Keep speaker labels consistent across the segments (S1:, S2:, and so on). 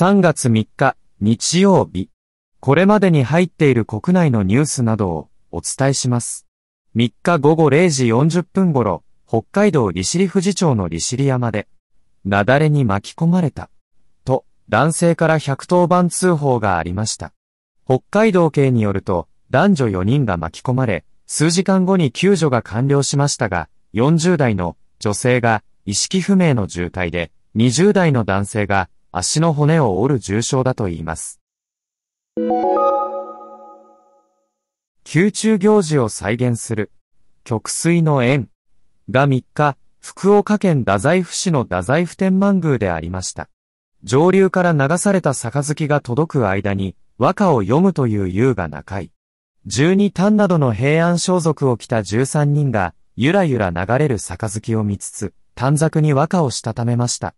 S1: 3月3日、日曜日。これまでに入っている国内のニュースなどをお伝えします。3日午後0時40分頃、北海道利尻富士町の利尻山で、雪崩に巻き込まれた。と、男性から110番通報がありました。北海道警によると、男女4人が巻き込まれ、数時間後に救助が完了しましたが、40代の女性が意識不明の重体で、20代の男性が足の骨を折る重傷だといいます。宮中行事を再現する、極水の縁が3日、福岡県太宰府市の太宰府天満宮でありました。上流から流された杯が届く間に、和歌を読むという優雅な会。十二単などの平安装束を着た十三人が、ゆらゆら流れる杯を見つつ、短冊に和歌をしたためました。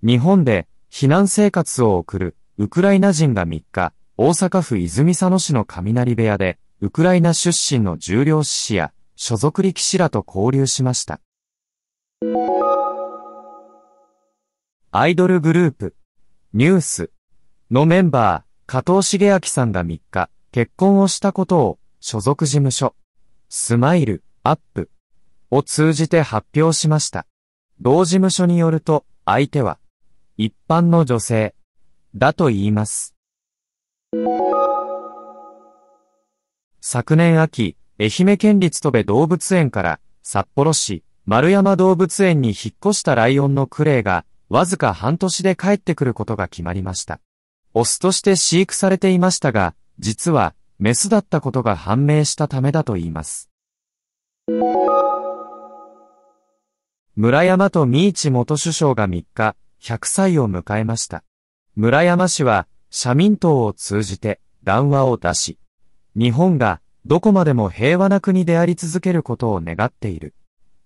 S1: 日本で避難生活を送るウクライナ人が3日、大阪府泉佐野市の雷部屋で、ウクライナ出身の重量志士や所属力士らと交流しました。アイドルグループ、ニュースのメンバー、加藤茂明さんが3日、結婚をしたことを、所属事務所、スマイル、アップ、を通じて発表しました。同事務所によると、相手は、一般の女性、だと言います。昨年秋、愛媛県立戸部動物園から札幌市丸山動物園に引っ越したライオンのクレイがわずか半年で帰ってくることが決まりました。オスとして飼育されていましたが、実はメスだったことが判明したためだと言います。村山と三市元首相が3日、100歳を迎えました。村山氏は、社民党を通じて談話を出し、日本がどこまでも平和な国であり続けることを願っている、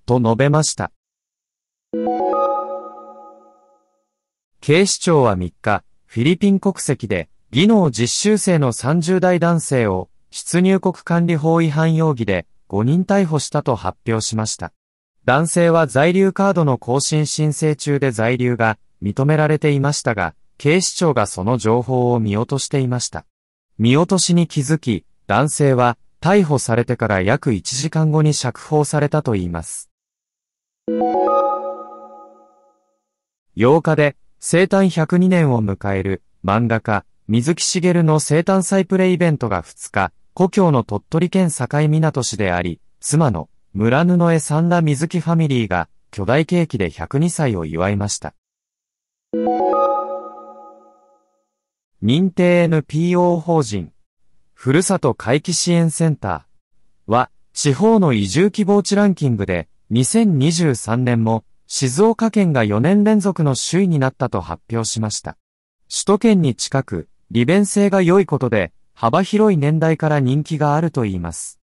S1: と述べました。警視庁は3日、フィリピン国籍で、技能実習生の30代男性を、出入国管理法違反容疑で5人逮捕したと発表しました。男性は在留カードの更新申請中で在留が認められていましたが、警視庁がその情報を見落としていました。見落としに気づき、男性は逮捕されてから約1時間後に釈放されたといいます。8日で生誕102年を迎える漫画家、水木しげるの生誕祭プレイベントが2日、故郷の鳥取県境港市であり、妻の村布江三田水木ファミリーが巨大ケーキで102歳を祝いました。認定 NPO 法人、ふるさと回帰支援センターは、地方の移住希望地ランキングで、2023年も静岡県が4年連続の首位になったと発表しました。首都圏に近く、利便性が良いことで、幅広い年代から人気があるといいます。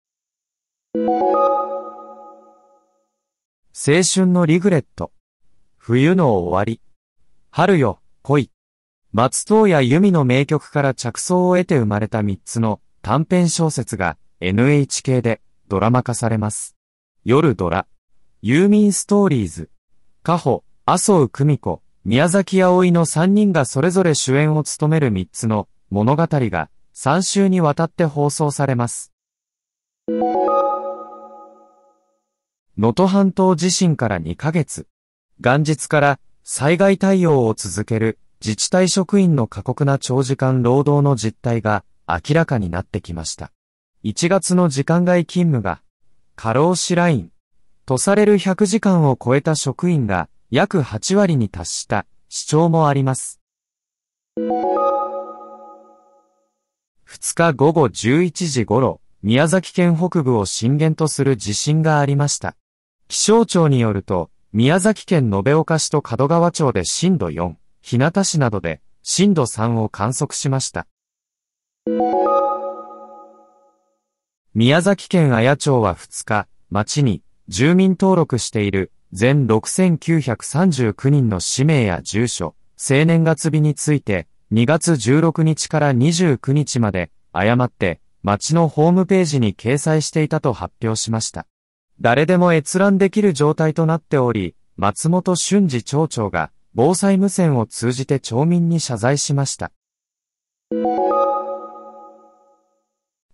S1: 青春のリグレット。冬の終わり。春よ、恋。松任谷由実の名曲から着想を得て生まれた3つの短編小説が NHK でドラマ化されます。夜ドラ。ユーミンストーリーズ。カホ、麻生久美子、宮崎葵の3人がそれぞれ主演を務める3つの物語が3週にわたって放送されます。能登半島地震から2ヶ月。元日から災害対応を続ける自治体職員の過酷な長時間労働の実態が明らかになってきました。1月の時間外勤務が過労死ラインとされる100時間を超えた職員が約8割に達した主張もあります。2日午後11時頃、宮崎県北部を震源とする地震がありました。気象庁によると、宮崎県延岡市と門川町で震度4、日向市などで震度3を観測しました。宮崎県綾町は2日、町に住民登録している全6939人の氏名や住所、生年月日について2月16日から29日まで誤って町のホームページに掲載していたと発表しました。誰でも閲覧できる状態となっており、松本俊二町長が防災無線を通じて町民に謝罪しました。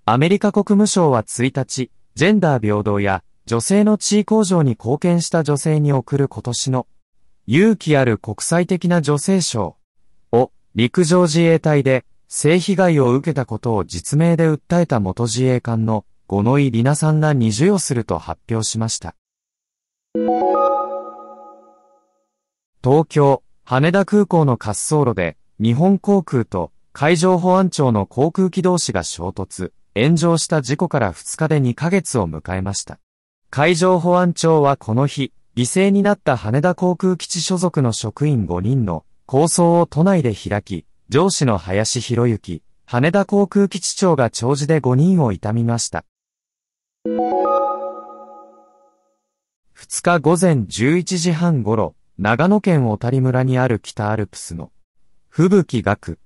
S1: アメリカ国務省は1日、ジェンダー平等や女性の地位向上に貢献した女性に贈る今年の勇気ある国際的な女性賞を陸上自衛隊で性被害を受けたことを実名で訴えた元自衛官の五ノ井里奈さんらに授与すると発表しました。東京、羽田空港の滑走路で日本航空と海上保安庁の航空機同士が衝突、炎上した事故から2日で2ヶ月を迎えました。海上保安庁はこの日、犠牲になった羽田航空基地所属の職員5人の構想を都内で開き、上司の林博之、羽田航空基地長が長寿で5人を悼みました。2日午前11時半頃、長野県小谷村にある北アルプスの吹雪学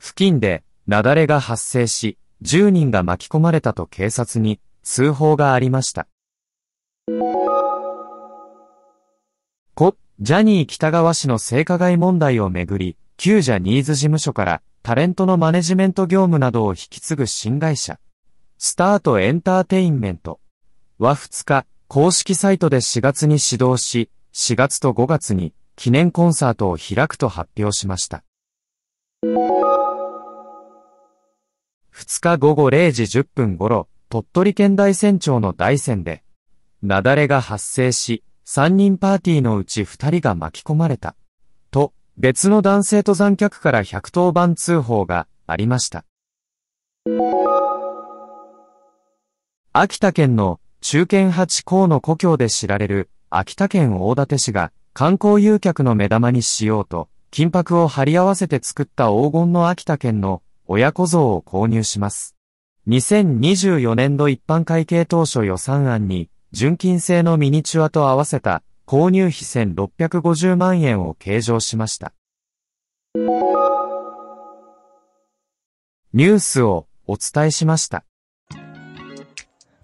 S1: 付近で雪崩が発生し、10人が巻き込まれたと警察に通報がありました。故、ジャニー北川氏の性加害問題をめぐり、旧ジャニーズ事務所からタレントのマネジメント業務などを引き継ぐ新会社、スタートエンターテインメントは2日、公式サイトで4月に始動し、4月と5月に記念コンサートを開くと発表しました。2日午後0時10分頃、鳥取県大山町の大山で、雪崩が発生し、3人パーティーのうち2人が巻き込まれた。と、別の男性登山客から110番通報がありました。秋田県の中堅八甲の故郷で知られる秋田県大館市が観光誘客の目玉にしようと、金箔を貼り合わせて作った黄金の秋田県の親子像を購入します。2024年度一般会計当初予算案に純金製のミニチュアと合わせた購入費1650万円を計上しました。ニュースをお伝えしました。